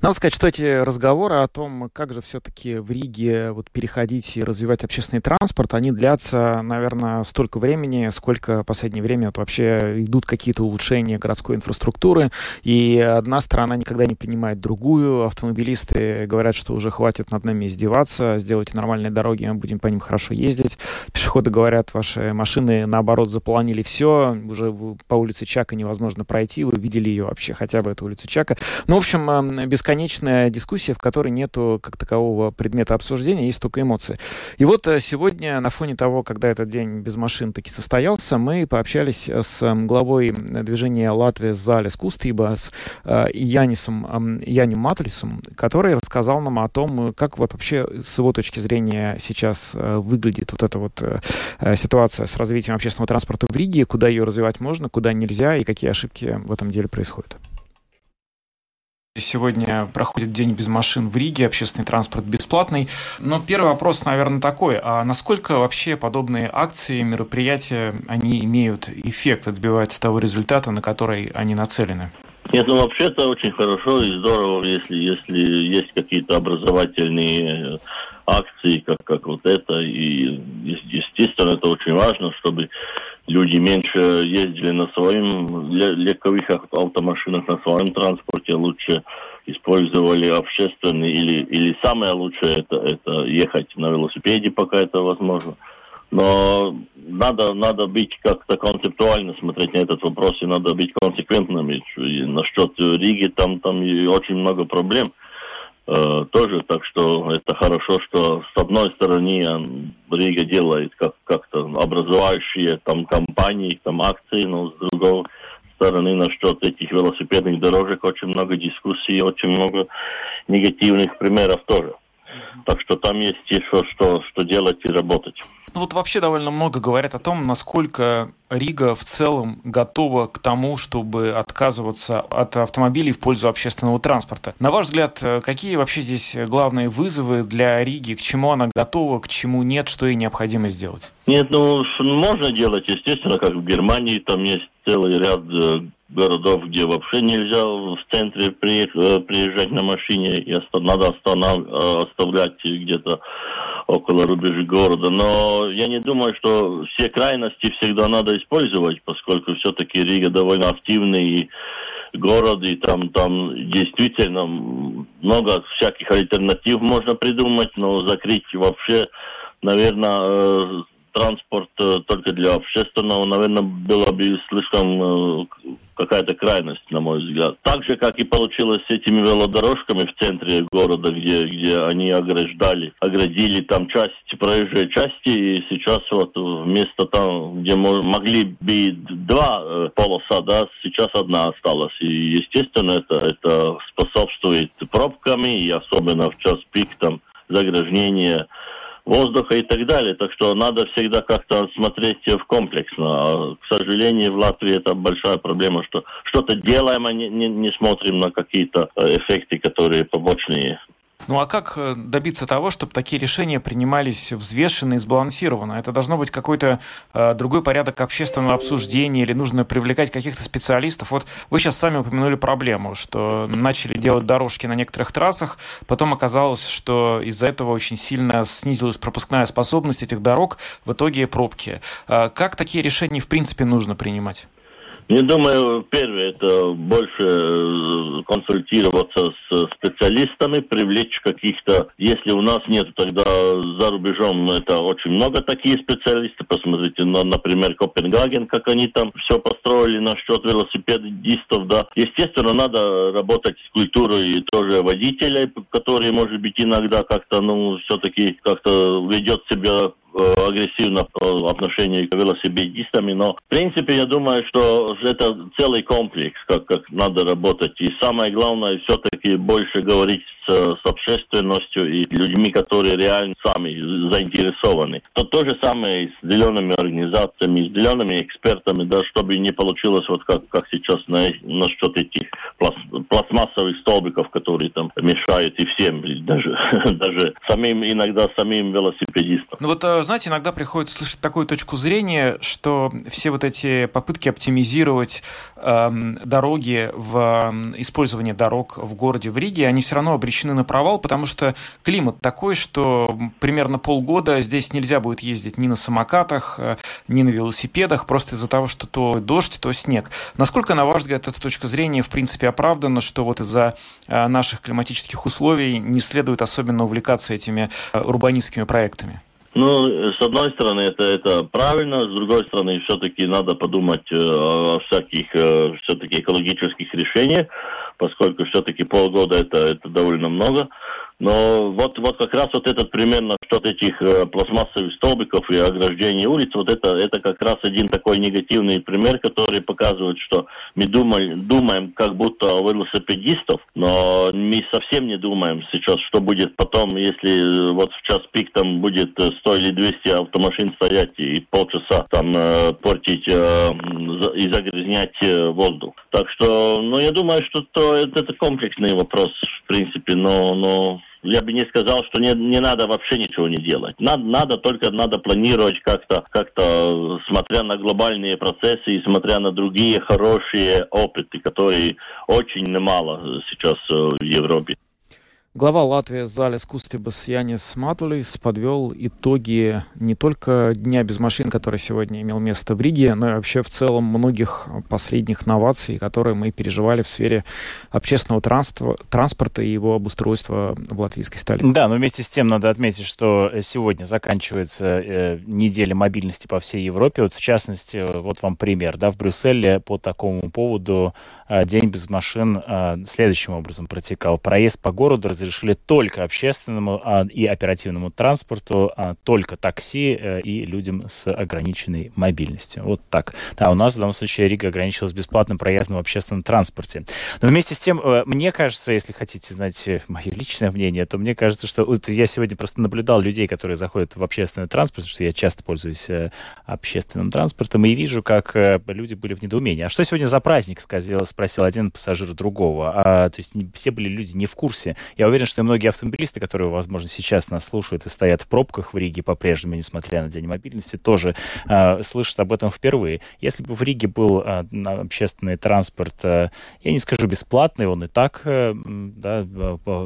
Надо сказать, что эти разговоры о том, как же все-таки в Риге вот переходить и развивать общественный транспорт, они длятся, наверное, столько времени, сколько в последнее время вот вообще идут какие-то улучшения городской инфраструктуры, и одна страна никогда не принимает другую. Автомобилисты говорят, что уже хватит над нами издеваться, сделайте нормальные дороги, мы будем по ним хорошо ездить. Пешеходы говорят, ваши машины, наоборот, заполонили все, уже по улице Чака невозможно пройти, вы видели ее вообще, хотя бы эту улицу Чака. Ну, в общем, эм, бесконечная дискуссия, в которой нету как такового предмета обсуждения, есть только эмоции. И вот э, сегодня на фоне того, когда этот день без машин таки состоялся, мы пообщались с эм, главой движения Латвия Залес Кустиба, с э, Янисом, Яним Матулисом, который рассказал нам о том, как вот вообще с его точки зрения сейчас э, выглядит вот эта вот ситуация с развитием общественного транспорта в Риге, куда ее развивать можно, куда нельзя и какие ошибки в этом деле происходят. Сегодня проходит день без машин в Риге, общественный транспорт бесплатный. Но первый вопрос, наверное, такой. А насколько вообще подобные акции, мероприятия, они имеют эффект, добиваются того результата, на который они нацелены? Нет, ну вообще это очень хорошо и здорово, если, если есть какие-то образовательные акции, как, как вот это. И, естественно, это очень важно, чтобы люди меньше ездили на своим легковых автомашинах, на своем транспорте, лучше использовали общественный или, или самое лучшее это, это ехать на велосипеде, пока это возможно. Но надо, надо быть как-то концептуально смотреть на этот вопрос, и надо быть консеквентными. И насчет Риги там, там очень много проблем. Э, тоже, так что это хорошо, что с одной стороны Рига делает как, как-то образующие там компании, там акции, но с другой стороны насчет этих велосипедных дорожек очень много дискуссий, очень много негативных примеров тоже. Так что там есть еще что, что делать и работать. Ну вот вообще довольно много говорят о том, насколько Рига в целом готова к тому, чтобы отказываться от автомобилей в пользу общественного транспорта. На ваш взгляд, какие вообще здесь главные вызовы для Риги? К чему она готова, к чему нет, что ей необходимо сделать? Нет, ну можно делать, естественно, как в Германии, там есть целый ряд э, городов, где вообще нельзя в центре э, приезжать на машине, и надо э, оставлять где-то около рубежей города. Но я не думаю, что все крайности всегда надо использовать, поскольку все-таки Рига довольно активный город, и там, там действительно много всяких альтернатив можно придумать, но закрыть вообще, наверное, транспорт э, только для общественного, наверное, было бы слишком э, какая-то крайность, на мой взгляд. Так же, как и получилось с этими велодорожками в центре города, где, где они ограждали, оградили там часть, проезжей части, и сейчас вот вместо там, где могли бы два э, полоса, да, сейчас одна осталась. И, естественно, это, это способствует пробками, и особенно в час пик там заграждение воздуха и так далее. Так что надо всегда как-то смотреть в комплексно. А, к сожалению, в Латвии это большая проблема, что что-то делаем, а не, не, не смотрим на какие-то э, эффекты, которые побочные. Ну а как э, добиться того, чтобы такие решения принимались взвешенно и сбалансированно? Это должно быть какой-то э, другой порядок общественного обсуждения или нужно привлекать каких-то специалистов? Вот вы сейчас сами упомянули проблему, что начали делать дорожки на некоторых трассах, потом оказалось, что из-за этого очень сильно снизилась пропускная способность этих дорог, в итоге пробки. Э, как такие решения в принципе нужно принимать? Не думаю, первое, это больше э, консультироваться с специалистами, привлечь каких-то, если у нас нет, тогда за рубежом это очень много таких специалистов. Посмотрите, на, например, Копенгаген, как они там все построили насчет велосипедистов, да. Естественно, надо работать с культурой тоже водителей, которые, может быть, иногда как-то, ну, все-таки как-то ведет себя Э, агрессивно по отношению к велосипедистам, но в принципе я думаю, что это целый комплекс, как, как надо работать. И самое главное все-таки больше говорить с, с общественностью и людьми, которые реально сами заинтересованы. То то же самое и с зелеными организациями, с зелеными экспертами, да, чтобы не получилось вот как, как сейчас на, насчет этих пласт, пластмассовых столбиков, которые там мешают и всем, даже, даже самим, иногда самим велосипедистам. Ну вот, э, знаете, иногда приходится слышать такую точку зрения, что все вот эти попытки оптимизировать э, дороги в э, использовании дорог в городе городе, в Риге, они все равно обречены на провал, потому что климат такой, что примерно полгода здесь нельзя будет ездить ни на самокатах, э, ни на велосипедах, просто из-за того, что то дождь, то снег. Насколько, на ваш взгляд, эта точка зрения, в принципе, оправдана, что вот из-за э, наших климатических условий не следует особенно увлекаться этими э, урбанистскими проектами? Ну, с одной стороны, это, это правильно, с другой стороны, все-таки надо подумать о всяких все-таки экологических решениях, поскольку все-таки полгода это, это довольно много. Но вот, вот как раз вот этот примерно что этих э, пластмассовых столбиков и ограждений улиц, вот это, это как раз один такой негативный пример, который показывает, что мы думаем, думаем как будто о велосипедистов, но мы совсем не думаем сейчас, что будет потом, если э, вот в час пик там будет 100 или 200 автомашин стоять и полчаса там э, портить э, и загрязнять э, воздух. Так что, ну, я думаю, что то, это, это комплексный вопрос, в принципе, но, но я бы не сказал, что не, не надо вообще ничего не делать. Надо, надо только надо планировать как-то, как-то, смотря на глобальные процессы и смотря на другие хорошие опыты, которые очень мало сейчас э, в Европе. Глава Латвии Залис Кустибас Янис Матулис подвел итоги не только Дня без машин, который сегодня имел место в Риге, но и вообще в целом многих последних новаций, которые мы переживали в сфере общественного транспорта и его обустройства в латвийской столице. Да, но вместе с тем надо отметить, что сегодня заканчивается э, неделя мобильности по всей Европе. Вот в частности, вот вам пример. Да, в Брюсселе по такому поводу э, День без машин э, следующим образом протекал. Проезд по городу разрешили только общественному а, и оперативному транспорту, а, только такси э, и людям с ограниченной мобильностью. Вот так. Да, у нас в данном случае Рига ограничилась бесплатным проездом в общественном транспорте. Но вместе с тем, э, мне кажется, если хотите знать э, мое личное мнение, то мне кажется, что вот я сегодня просто наблюдал людей, которые заходят в общественный транспорт, потому что я часто пользуюсь общественным транспортом, и вижу, как люди были в недоумении. А что сегодня за праздник, сказал, спросил один пассажир другого. А, то есть все были люди не в курсе. Я уверен, что многие автомобилисты, которые, возможно, сейчас нас слушают и стоят в пробках в Риге по-прежнему, несмотря на День мобильности, тоже э, слышат об этом впервые. Если бы в Риге был э, общественный транспорт, э, я не скажу бесплатный, он и так э, да,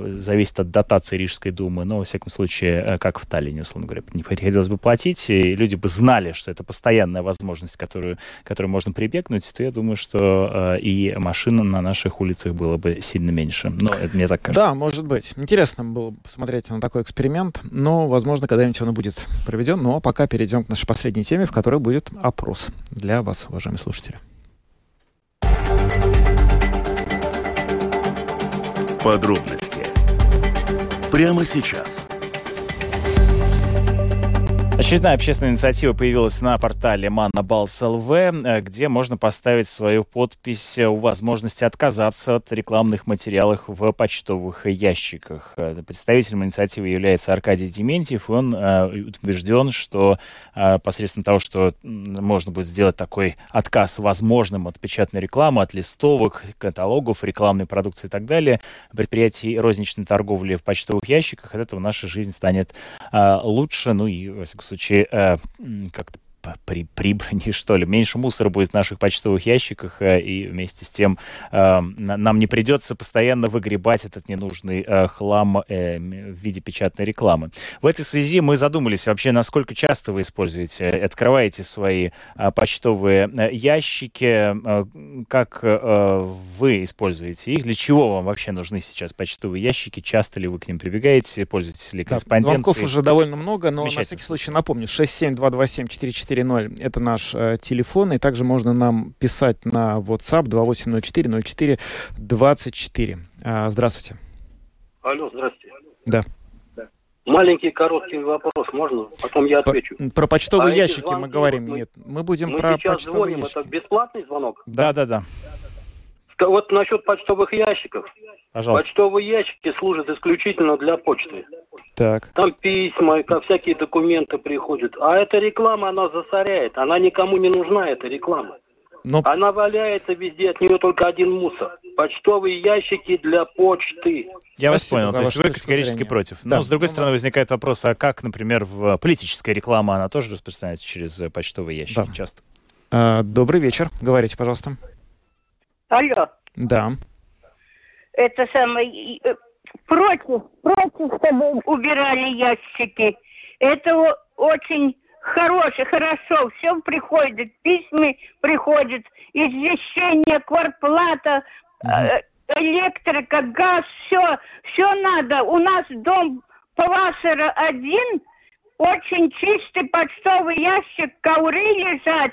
зависит от дотации Рижской думы, но, во всяком случае, э, как в Таллине, условно говоря, не приходилось бы платить, и люди бы знали, что это постоянная возможность, которую, которую можно прибегнуть, то я думаю, что э, и машин на наших улицах было бы сильно меньше. Но это мне так кажется. Да, может быть. Интересно было посмотреть на такой эксперимент, но, возможно, когда-нибудь он будет проведен. Но пока перейдем к нашей последней теме, в которой будет опрос для вас, уважаемые слушатели. Подробности прямо сейчас. Очередная общественная инициатива появилась на портале ManaBals.lv, э, где можно поставить свою подпись у возможности отказаться от рекламных материалов в почтовых ящиках. Э, представителем инициативы является Аркадий Дементьев, и он э, убежден, что посредством того, что можно будет сделать такой отказ возможным от печатной рекламы, от листовок, каталогов, рекламной продукции и так далее, предприятий розничной торговли в почтовых ящиках, от этого наша жизнь станет лучше, ну и, случае, э, как-то при прибрани, что ли. Меньше мусора будет в наших почтовых ящиках, э, и вместе с тем э, нам не придется постоянно выгребать этот ненужный э, хлам в виде печатной рекламы. В этой связи мы задумались вообще, насколько часто вы используете, открываете свои почтовые ящики, как вы используете их, для чего вам вообще нужны сейчас почтовые ящики, часто ли вы к ним прибегаете, пользуетесь ли корреспонденцией? Да, звонков уже довольно много, но на всякий случай напомню, 67227 4.0 это наш э, телефон, и также можно нам писать на WhatsApp 2804 04 24. А, здравствуйте. Алло, здравствуйте. Да. Маленький короткий вопрос можно? Потом я отвечу. Про, про почтовые а ящики мы говорим. Мы, Нет, мы будем мы про сейчас почтовые звоним, ящики. это бесплатный звонок? Да, да, да. Вот насчет почтовых ящиков. Пожалуйста. Почтовые ящики служат исключительно для почты. Так. Там письма, как всякие документы приходят. А эта реклама, она засоряет. Она никому не нужна, эта реклама. Но... Она валяется везде, от нее только один мусор. Почтовые ящики для почты. Я вас Спасибо понял. за То есть вы категорически зрение. против. Да. Но, с другой стороны, возникает вопрос, а как, например, в политическая реклама, она тоже распространяется через э, почтовые ящики Да. часто? А, добрый вечер. Говорите, пожалуйста. Алло, Да. это самое, против, против, чтобы убирали ящики. Это очень хорошее, хорошо. Все приходит, письма приходят, извещение, квартплата, э, электрика, газ, все, все надо. У нас дом Павасара один, очень чистый почтовый ящик, ковры лежат,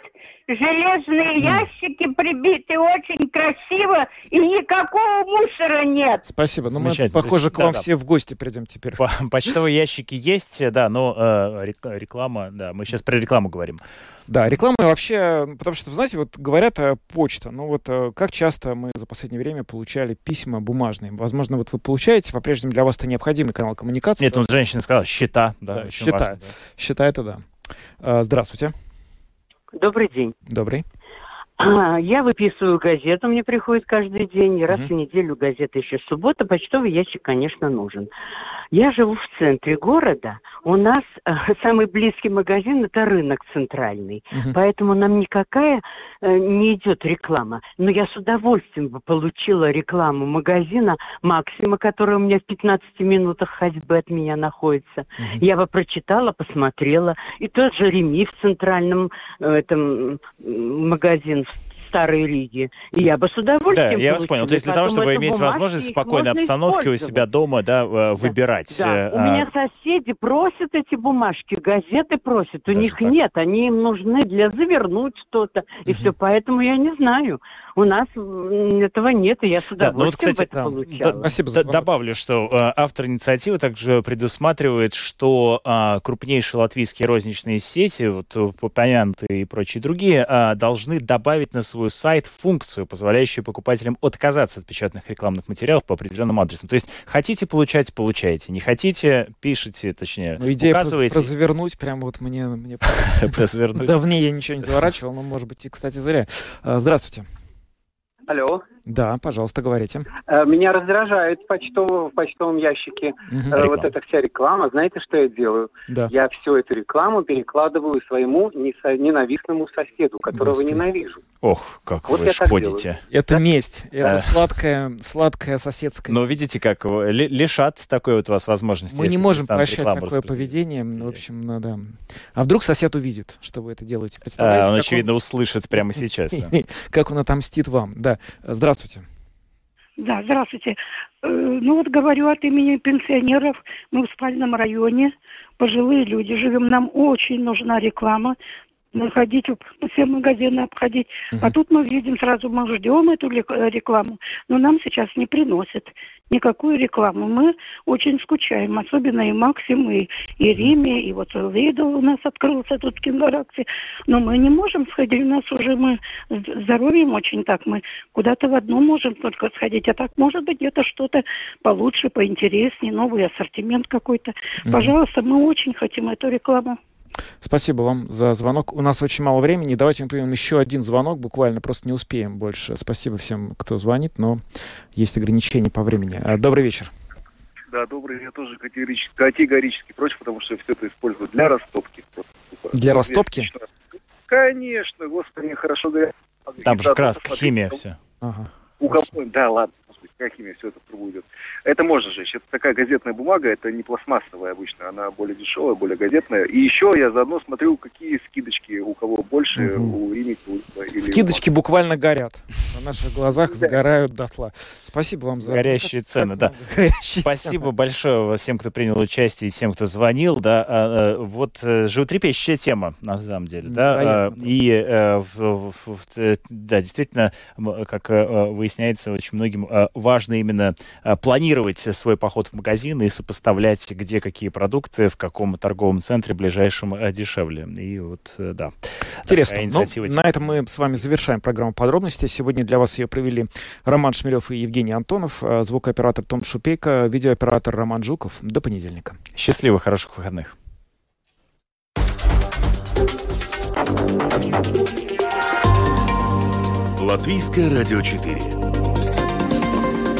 железные ящики прибиты, очень красиво, и никакого мусора нет. Спасибо. Ну, мы, похоже, есть, к вам да, все в гости придем теперь. Почтовые ящики есть, да, но э, реклама, да, мы сейчас про рекламу говорим. Да, реклама вообще, потому что, знаете, вот говорят о почта, ну вот э, как часто мы за последнее время получали письма бумажные? Возможно, вот вы получаете, по-прежнему для вас это необходимый канал коммуникации. Нет, ну женщина сказала, счета, да, да счета. Важно, да. Счета это да. А, здравствуйте. Добрый день. Добрый. А, я выписываю газету, мне приходит каждый день, раз uh-huh. в неделю газета еще суббота, почтовый ящик, конечно, нужен. Я живу в центре города, у нас э, самый близкий магазин это рынок центральный, uh-huh. поэтому нам никакая э, не идет реклама. Но я с удовольствием бы получила рекламу магазина Максима, который у меня в 15 минутах ходьбы от меня находится. Uh-huh. Я бы прочитала, посмотрела. И тот же Реми в центральном э, этом магазин старой Риге. И я бы с удовольствием Да, я вас понял. То есть для того, чтобы иметь возможность в спокойной обстановке у себя дома да, да. выбирать. Да. У а... меня соседи просят эти бумажки, газеты просят. У Даже них так? нет, они им нужны для завернуть что-то. И угу. все, поэтому я не знаю. У нас этого нет, и я с удовольствием да, ну вот, кстати, это получала. Да, Спасибо за Добавлю, что э, автор инициативы также предусматривает, что э, крупнейшие латвийские розничные сети, вот упомянутые и прочие другие, э, должны добавить на свой свой сайт функцию, позволяющую покупателям отказаться от печатных рекламных материалов по определенным адресам. То есть хотите получать, получаете. Не хотите, пишите, точнее, ну, идея указываете. Про, про завернуть прямо вот мне... мне Давнее я ничего не заворачивал, но, может быть, и, кстати, зря. А, здравствуйте. Алло. Да, пожалуйста, говорите. Э, меня раздражает почтово, в почтовом ящике угу. вот эта вся реклама. Знаете, что я делаю? Да. Я всю эту рекламу перекладываю своему ненавистному соседу, которого Господи. ненавижу. Ох, как вот вы шпотите. Это да? месть. Это сладкая, сладкая соседская. Но видите, как лишат такой вот у вас возможности. Мы не можем прощать такое поведение. В общем, ну, да. А вдруг сосед увидит, что вы это делаете? Представляете? А, он, очевидно, он... услышит прямо сейчас. Как он отомстит вам. Да. Здравствуйте. Да, здравствуйте. Э, ну вот говорю от имени пенсионеров. Мы в спальном районе, пожилые люди живем. Нам очень нужна реклама находить, все магазины обходить. Uh-huh. А тут мы видим сразу, мы ждем эту рекламу, но нам сейчас не приносят никакую рекламу. Мы очень скучаем, особенно и Максим, и, и Риме, и вот Лейдо у нас открылся тут в Кингараксе. Но мы не можем сходить, у нас уже мы здоровьем очень так, мы куда-то в одно можем только сходить, а так может быть где-то что-то получше, поинтереснее, новый ассортимент какой-то. Uh-huh. Пожалуйста, мы очень хотим эту рекламу. Спасибо вам за звонок. У нас очень мало времени. Давайте мы примем еще один звонок. Буквально просто не успеем больше. Спасибо всем, кто звонит, но есть ограничения по времени. А, добрый вечер. Да, добрый. Я тоже категорически, категорически против, потому что все это используют для растопки. Для растопки? Конечно, господи, хорошо говорят. Там же краска, химия, все. Ага. У кого... Да, ладно химия все это трубу идет. Это можно жечь. Это такая газетная бумага, это не пластмассовая обычно, она более дешевая, более газетная. И еще я заодно смотрю, какие скидочки у кого больше, угу. у Римика. Или Скидочки у буквально горят. На наших глазах сгорают дотла. Спасибо вам за... Горящие цены, да. Горящие Спасибо цены. большое всем, кто принял участие, и всем, кто звонил. Да, а, а, вот э, животрепещущая тема, на самом деле. Да, а, и э, да, действительно, как э, выясняется, очень многим важно важно именно а, планировать свой поход в магазин и сопоставлять, где какие продукты, в каком торговом центре ближайшем а, дешевле. И вот, э, да. Интересно. Ну, на этом мы с вами завершаем программу подробностей. Сегодня для вас ее провели Роман Шмелев и Евгений Антонов, а, звукооператор Том Шупейко, видеооператор Роман Жуков. До понедельника. Счастливо, хороших выходных. Латвийское радио 4